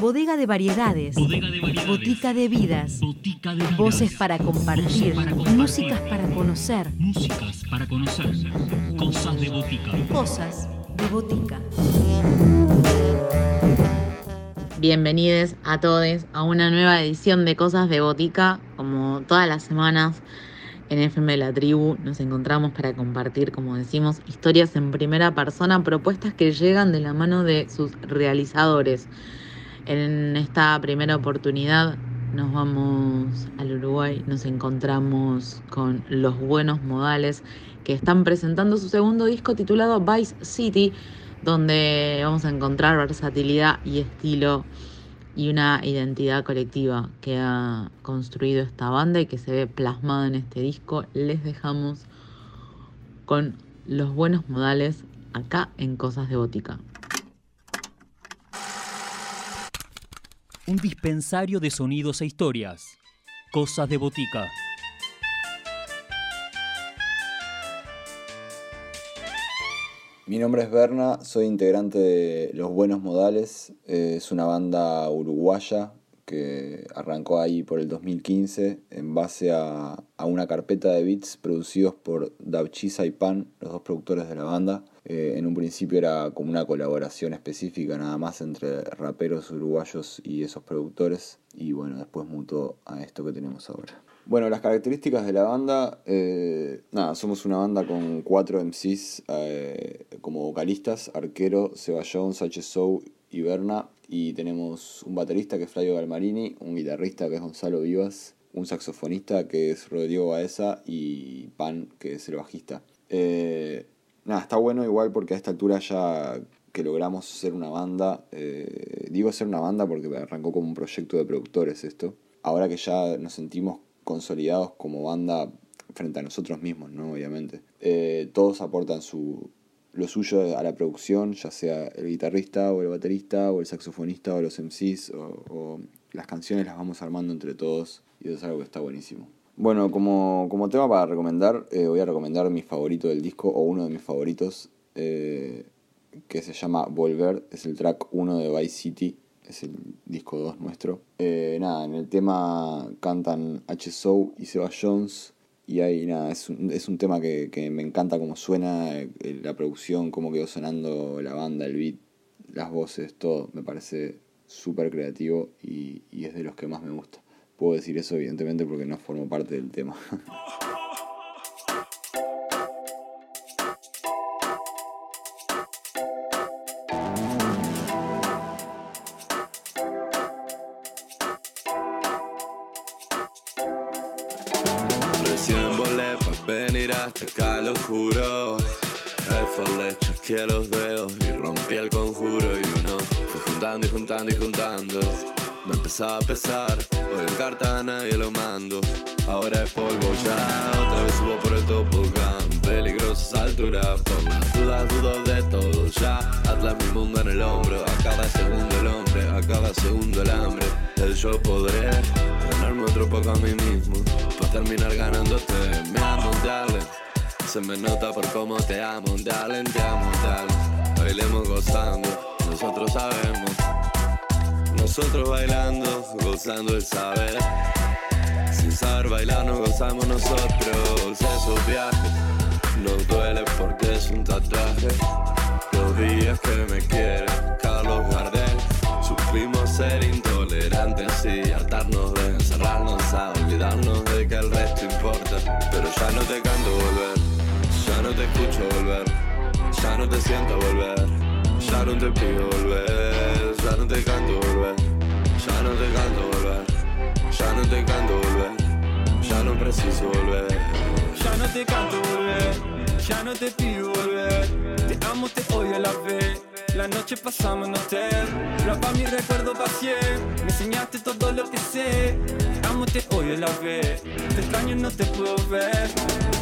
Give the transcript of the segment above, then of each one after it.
Bodega de variedades. Bodega de variedades. Botica de vidas. Botica de vidas. Voces para compartir. Voces para compartir. Músicas para conocer. Músicas para conocer. Cosas de botica. Cosas de botica. Bienvenidos a todos a una nueva edición de Cosas de Botica. Como todas las semanas en FM de la Tribu nos encontramos para compartir, como decimos, historias en primera persona, propuestas que llegan de la mano de sus realizadores. En esta primera oportunidad nos vamos al Uruguay, nos encontramos con Los Buenos Modales que están presentando su segundo disco titulado Vice City, donde vamos a encontrar versatilidad y estilo y una identidad colectiva que ha construido esta banda y que se ve plasmada en este disco. Les dejamos con los buenos modales acá en Cosas de Botica. Un dispensario de sonidos e historias. Cosas de botica. Mi nombre es Berna, soy integrante de Los Buenos Modales. Eh, Es una banda uruguaya que arrancó ahí por el 2015 en base a, a una carpeta de beats producidos por Davchisa y Pan, los dos productores de la banda. Eh, en un principio era como una colaboración específica nada más entre raperos uruguayos y esos productores y bueno, después mutó a esto que tenemos ahora. Bueno, las características de la banda, eh, nada, somos una banda con cuatro MCs eh, como vocalistas, Arquero, Seba Jones, HSO y Berna, y tenemos un baterista que es Flavio Galmarini, un guitarrista que es Gonzalo Vivas, un saxofonista que es Rodrigo Baeza y Pan que es el bajista. Eh, nada, está bueno igual porque a esta altura ya que logramos ser una banda, digo ser una banda porque arrancó como un proyecto de productores esto, ahora que ya nos sentimos consolidados como banda frente a nosotros mismos, ¿no? Obviamente. Eh, todos aportan su, lo suyo a la producción, ya sea el guitarrista o el baterista o el saxofonista o los MCs o, las canciones las vamos armando entre todos y eso es algo que está buenísimo. Bueno, como, como tema para recomendar, eh, voy a recomendar mi favorito del disco o uno de mis favoritos eh, que se llama Volver, es el track 1 de Vice City, es el disco 2 nuestro. Eh, nada, en el tema cantan HSO y Seba Jones. Y ahí nada, es un, es un tema que, que me encanta cómo suena, eh, la producción, cómo quedó sonando la banda, el beat, las voces, todo. Me parece súper creativo y, y es de los que más me gusta. Puedo decir eso evidentemente porque no formo parte del tema. Volé para venir hasta acá, lo juro. El follet chasqueé los dedos y rompí el conjuro. Y uno fue juntando y juntando y juntando. Me empezaba a pesar, hoy en carta a nadie lo mando. Ahora es polvo ya, otra vez subo por el tobogán. Peligrosas alturas, por las dudas dudo de todo ya. Atlas mi mundo en el hombro, a cada segundo el hombre, a cada segundo el hambre. El yo podré otro poco a mí mismo, para terminar ganándote. Me amo, darling. Se me nota por cómo te amo, darling, te amo, darling. Bailemos gozando, nosotros sabemos. Nosotros bailando, gozando el saber. Sin saber bailar nos gozamos nosotros. Esos viajes no duele porque es un tatuaje. Los días que me quiere Carlos Gardel. Supimos ser intolerantes y hartarnos de encerrarnos a olvidarnos de que el resto importa. Pero ya no te canto volver, ya no te escucho volver, ya no te siento volver, ya no te pido volver, ya no te canto volver, ya no te canto volver, ya no te canto volver, ya no preciso volver. Ya no te canto volver, ya no te pido volver. Te amo, te odio la vez. La noche pasamos en hotel, graba mi recuerdo pacié. Me enseñaste todo lo que sé. Amo, te odio la vez. Te extraño, no te puedo ver.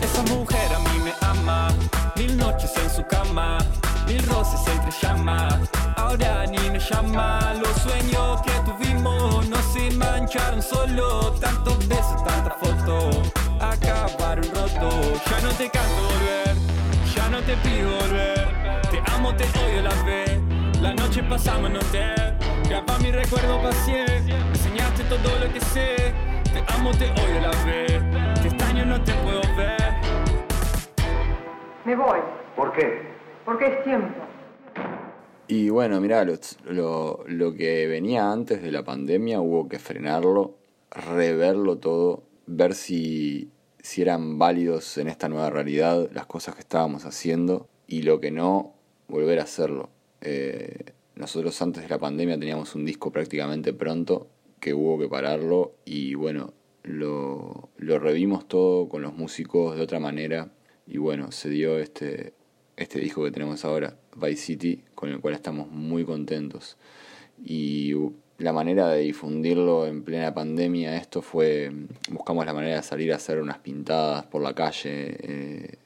Esa mujer a mí me ama. Mil noches en su cama, mil roces entre llamas. Ahora ni me llama. Los sueños que tuvimos no se mancharon solo. Tantos besos, tantas fotos acabaron roto. Ya no te canto volver, ya no te pido volver. Te amo, te odio a la vez. La noche pasamos en hotel. Graba mi recuerdo pacié. Me enseñaste todo lo que sé. Te amo, te odio a la vez. Que este año no te puedo ver. Me voy, ¿Por qué? porque es tiempo. Y bueno, mirá, lo, lo, lo que venía antes de la pandemia hubo que frenarlo, reverlo todo, ver si, si eran válidos en esta nueva realidad las cosas que estábamos haciendo y lo que no, volver a hacerlo. Eh, nosotros antes de la pandemia teníamos un disco prácticamente pronto que hubo que pararlo y bueno, lo, lo revimos todo con los músicos de otra manera y bueno, se dio este, este disco que tenemos ahora, Vice City, con el cual estamos muy contentos. Y la manera de difundirlo en plena pandemia, esto fue, buscamos la manera de salir a hacer unas pintadas por la calle, eh,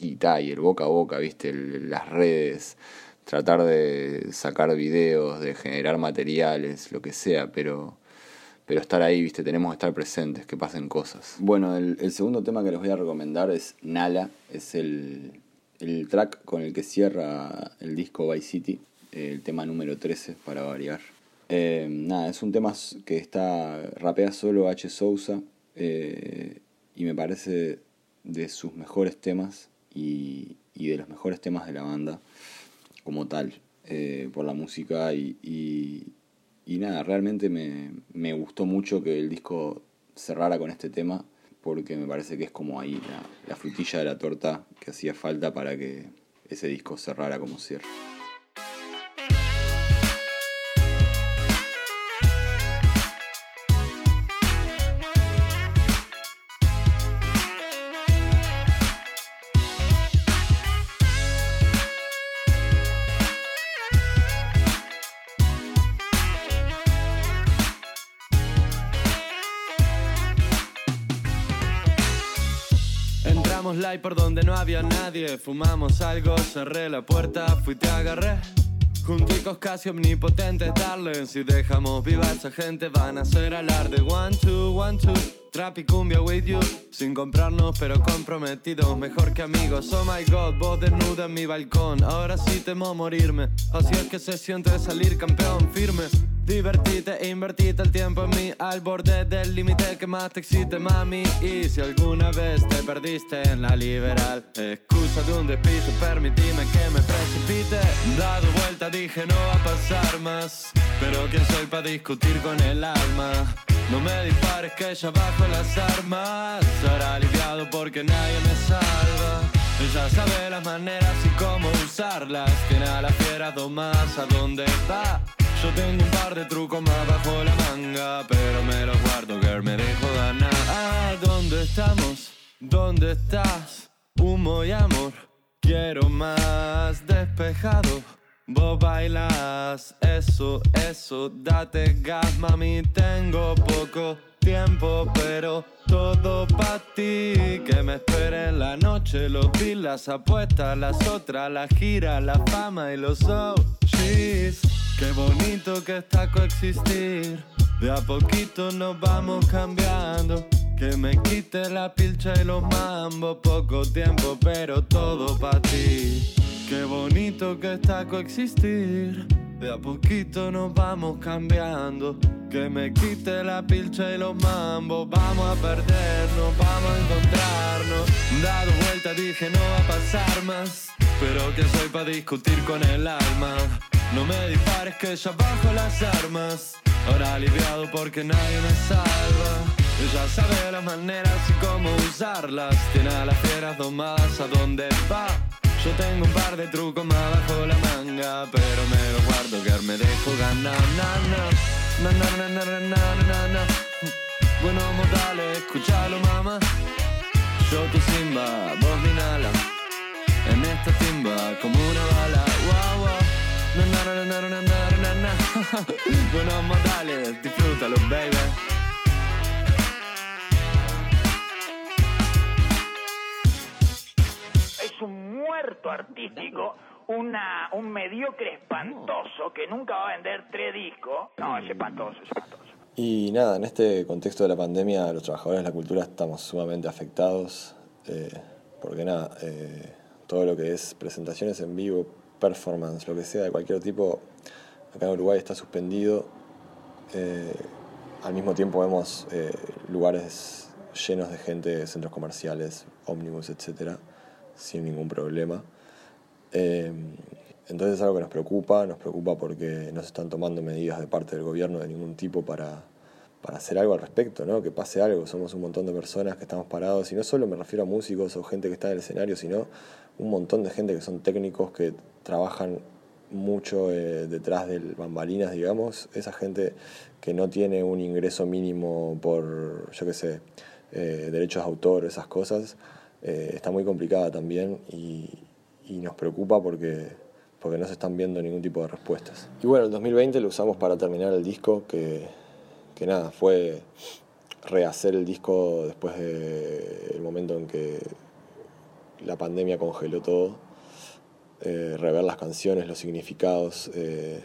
y tal, y el boca a boca, viste, las redes, tratar de sacar videos, de generar materiales, lo que sea, pero pero estar ahí, viste, tenemos que estar presentes, que pasen cosas. Bueno, el, el segundo tema que les voy a recomendar es Nala, es el, el track con el que cierra el disco Vice City, el tema número 13 para variar. Eh, nada, es un tema que está, rapea solo H. Sousa eh, y me parece de sus mejores temas y, de los mejores temas de la banda como tal, eh, por la música y, y, nada, realmente me, me gustó mucho que el disco cerrara con este tema porque me parece que es como ahí la, la frutilla de la torta que hacía falta para que ese disco cerrara como cierra. Live por donde no había nadie. Fumamos algo, cerré la puerta, fui te agarré. Junticos casi omnipotentes, darling. Si dejamos viva a esa gente, van a hacer alarde. One, two, one, two. Trap y cumbia with you. Sin comprarnos, pero comprometidos. Mejor que amigos. Oh my god, vos desnuda en mi balcón. Ahora sí temo morirme. Así es que se siente salir campeón firme. Divertite invertite el tiempo en mí al borde del límite que más te excite, mami. Y si alguna vez te perdiste en la liberal, excusa de un despiste, permitime que me precipite. Dado vuelta dije no va a pasar más, pero quién soy para discutir con el alma. No me dispares que ya bajo las armas, será aliviado porque nadie me salva. Ella sabe las maneras y cómo usarlas. Tiene a la fiera domadas a dónde va. Yo tengo un par de trucos más bajo la manga, pero me los guardo, girl, me dejo ganar. Ah, ¿dónde estamos? ¿Dónde estás? Humo y amor, quiero más despejado. Vos bailas, eso, eso, date gas, mami, tengo poco tiempo, pero todo pa' ti. Que me espere en la noche, los bills, las apuestas, las otras, la gira, la fama y los OGs. Qué bonito que está coexistir. De a poquito nos vamos cambiando. Que me quite la pilcha y los mambos. Poco tiempo, pero todo pa' ti. Qué bonito que está coexistir. De a poquito nos vamos cambiando. Que me quite la pilcha y los mambos. Vamos a perdernos, vamos a encontrarnos. Dado vuelta dije no va a pasar más. Pero que soy para discutir con el alma. No me dispares que ya bajo las armas. Ahora aliviado porque nadie me salva. Ella sabe las maneras y cómo usarlas. Tiene a las fieras domadas a donde va. Yo tengo un par de trucos más bajo la manga, pero me los guardo que me dejo ganar. Na, na, na, na, na, na, na, Buenos modales, escúchalo mamá. Yo tu simba, Buenos modales, disfrútalo, baby. es un muerto artístico, una, un mediocre espantoso que nunca va a vender tres discos. No, es espantoso, es espantoso. Y nada, en este contexto de la pandemia, los trabajadores de la cultura estamos sumamente afectados, eh, porque nada, eh, todo lo que es presentaciones en vivo, performance, lo que sea de cualquier tipo, acá en Uruguay está suspendido. Eh, al mismo tiempo vemos eh, lugares llenos de gente, centros comerciales, ómnibus, etcétera, sin ningún problema. Eh, entonces es algo que nos preocupa, nos preocupa porque no se están tomando medidas de parte del gobierno de ningún tipo para, para hacer algo al respecto, ¿no? que pase algo. Somos un montón de personas que estamos parados, y no solo me refiero a músicos o gente que está en el escenario, sino un montón de gente que son técnicos que trabajan mucho eh, detrás del bambalinas, digamos, esa gente que no tiene un ingreso mínimo por, yo qué sé, eh, derechos de autor, esas cosas, eh, está muy complicada también y, y, nos preocupa porque, porque no se están viendo ningún tipo de respuestas. Y bueno, el 2020 lo usamos para terminar el disco, que, que nada, fue rehacer el disco después del momento en que la pandemia congeló todo eh, rever las canciones, los significados, eh,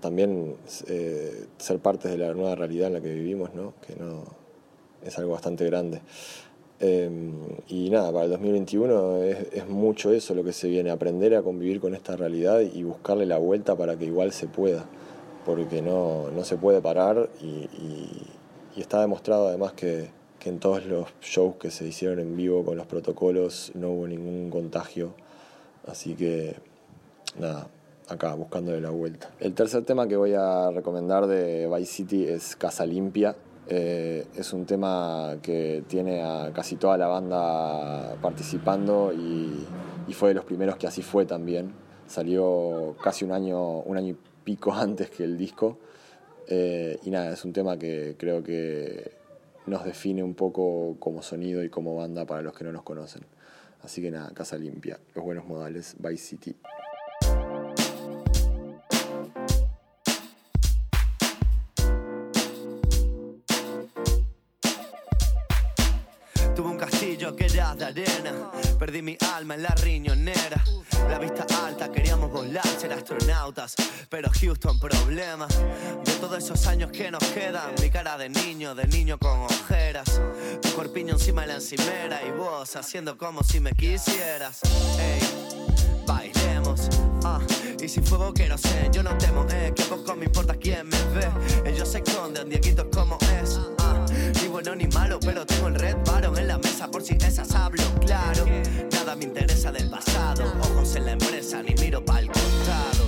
también eh, ser parte de la nueva realidad en la que vivimos, ¿no? que no, es algo bastante grande. y nada, para el 2021 es, mucho eso lo que se viene, aprender a convivir con esta realidad y buscarle la vuelta para que igual se pueda, porque no, no se puede parar y, y, está demostrado además que, que en todos los shows que se hicieron en vivo con los protocolos no hubo ningún contagio Así que nada, acá buscándole la vuelta. El tercer tema que voy a recomendar de Vice City es Casa Limpia. Eh, es un tema que tiene a casi toda la banda participando y, fue de los primeros que así fue también. Salió casi un año, un año y pico antes que el disco. Eh, y nada, es un tema que creo que nos define un poco como sonido y como banda para los que no nos conocen. Así que nada, casa limpia, los buenos modales, Vice City. Tuve un castillo que era de arena, perdí mi alma en la riñonera. La vista alta, queríamos volar, ser astronautas, pero Houston problema. De todos esos años que nos quedan, mi cara de niño, de niño con ojeras. Tu corpiño encima de la encimera y vos haciendo como si me quisieras. Ey, bailemos. Ah, y si fuego quiero ser, yo no temo, eh, que poco me importa quién me ve. Ellos se esconden, Dieguito como es. Ah, ni bueno ni malo, pero tengo el red baron en la mesa por si esas hablo claro. Nada me interesa del pasado, ojos en la empresa, ni miro pa'l costado.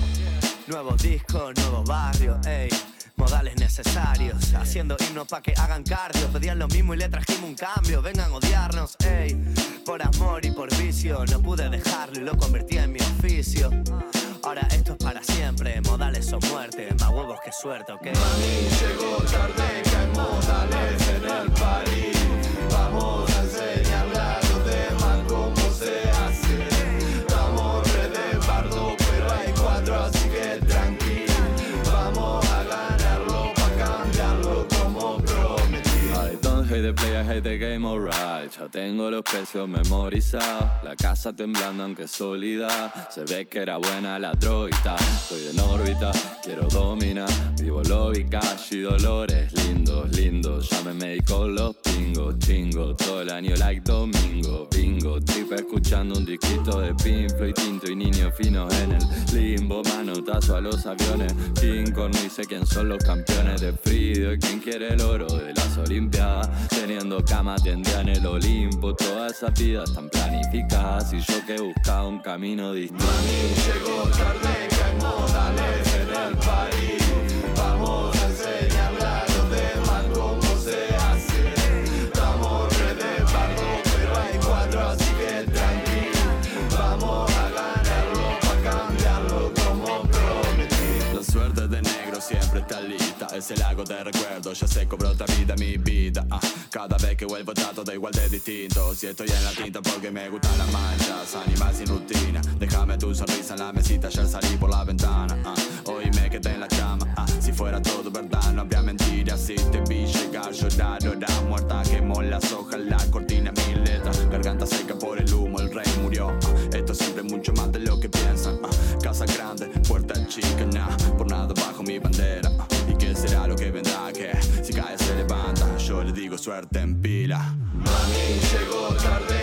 Nuevo disco, nuevo barrio, ey modales necesarios. Haciendo himnos pa' que hagan cardio. Pedían lo mismo y le trajimos un cambio. Vengan a odiarnos, ey. Por amor y por vicio. No pude dejarlo y lo convertí en mi oficio. Ahora esto es para siempre. Modales o muerte. Más huevos que suerte, ok. Mami, llegó tarde que hay modales en el país. Vamos hate the play, I hate the game, alright. Ya tengo los precios memorizados. La casa temblando aunque sólida. Se ve que era buena la droguita. Estoy en órbita, quiero dominar. Vivo lobby, cash y dolores. Lindos, lindos. Ya me medí con los pingos, chingo. Todo el año like domingo. Bingo, tripa escuchando un disquito de Pink Floyd, tinto y niños finos en el limbo. Manotazo a los aviones. King Kong dice quién son los campeones de frío y quién quiere el oro de las Olimpiadas. Teniendo cama tendría en el Olimpo. Todas esas vidas están planificadas y yo que buscaba un camino distinto. llegó tarde que hay modales en el país. Vamos a enseñarle a los demás cómo se hace. Estamos re de bardo, pero hay cuatro, así que tranquilo. Vamos a ganarlo pa' cambiarlo como prometí. La suerte de negro siempre está lista. Es el lago de recuerdos, ya se cobró otra vida mi vida. Ah, cada vez que vuelvo trato de igual de distinto. Si estoy en la tinta porque me gustan las manchas. Animal sin rutina. Déjame tu sonrisa en la mesita, ya salí por la ventana. ah. Hoy me quedé en la cama. ah. Si fuera todo verdad, no habría mentiras. Si te vi llegar, llorar, hora muerta. Quemó las hojas, la cortina, mi letra. Garganta seca por el humo, el rey murió. Esto siempre mucho más de lo que piensan. Casa grande, puerta chica, nah. Por nada bajo mi bandera. Ah. ¿Y qué será lo que vendrá? Que si cae se levanta, yo le digo suerte en pila. Mami, llegó tarde,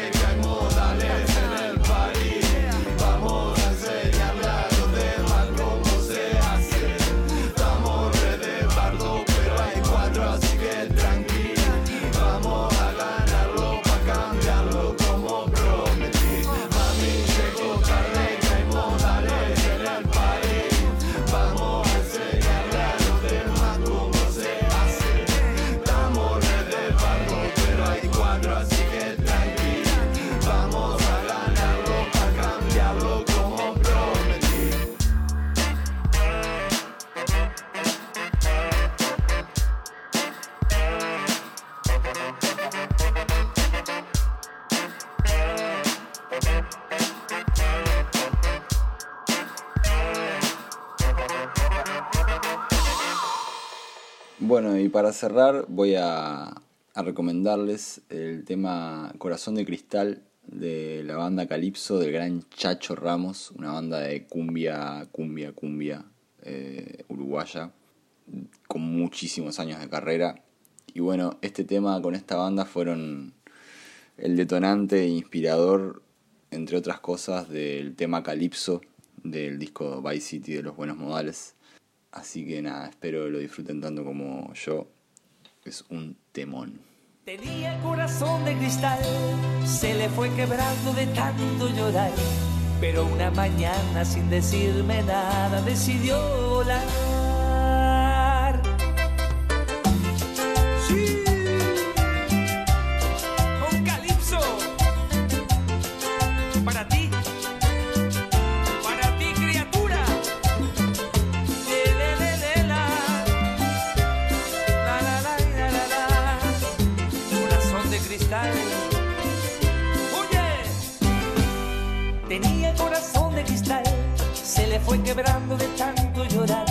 Bueno, y para cerrar voy a, recomendarles el tema Corazón de Cristal de la banda Calypso del gran Chacho Ramos, una banda de cumbia, cumbia, cumbia eh, uruguaya, con muchísimos años de carrera. Y bueno, este tema con esta banda fueron el detonante e inspirador, entre otras cosas, del tema Calypso del disco Vice City de los Buenos Modales. Así que nada, espero lo disfruten tanto como yo. Es un temón. Tenía corazón de cristal, se le fue quebrando de tanto llorar. Pero una mañana sin decirme nada decidió volar. Tenía corazón de cristal, se le fue quebrando de tanto llorar.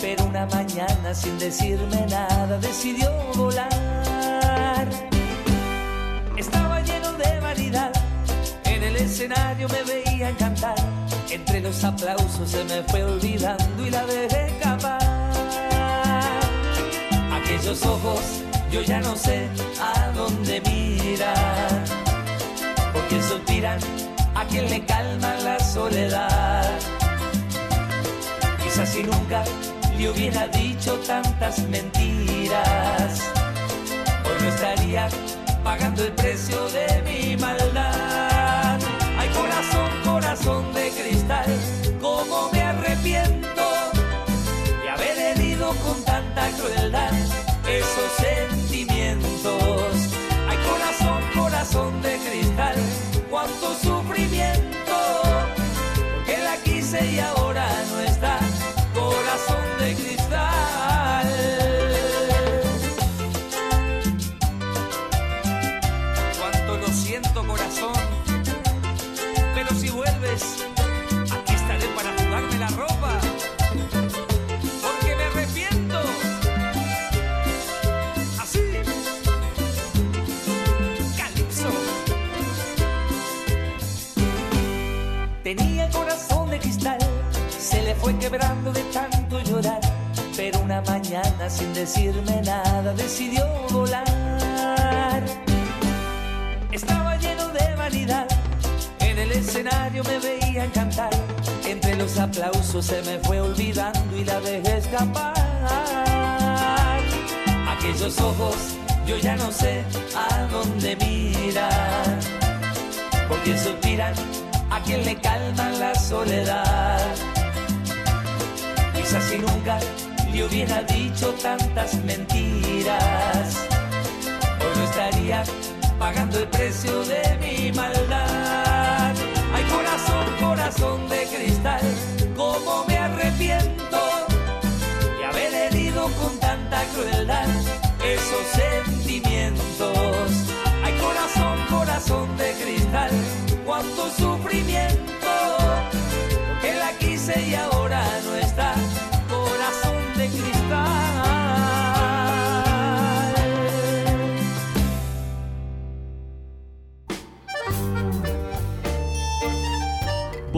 Pero una mañana sin decirme nada decidió volar. Estaba lleno de vanidad, en el escenario me veía cantar. Entre los aplausos se me fue olvidando y la dejé escapar. Aquellos ojos, yo ya no sé a dónde mirar. Porque a quien le calma la soledad. Quizás si nunca le hubiera dicho tantas mentiras, hoy no estaría pagando el precio de mi maldad. Mañana sin decirme nada decidió volar. Estaba lleno de vanidad, en el escenario me veían cantar. Entre los aplausos se me fue olvidando y la dejé escapar. Aquellos ojos, yo ya no sé a dónde mirar. Porque suspiran a quien le calma la soledad. Quizás si nunca le hubiera dicho tantas mentiras, hoy no estaría pagando el precio de mi maldad. Ay, corazón, corazón de cristal, cómo me arrepiento de haber herido con tanta crueldad esos sentimientos. Ay, corazón, corazón de cristal, cuánto sufrimiento, porque la quise y ahora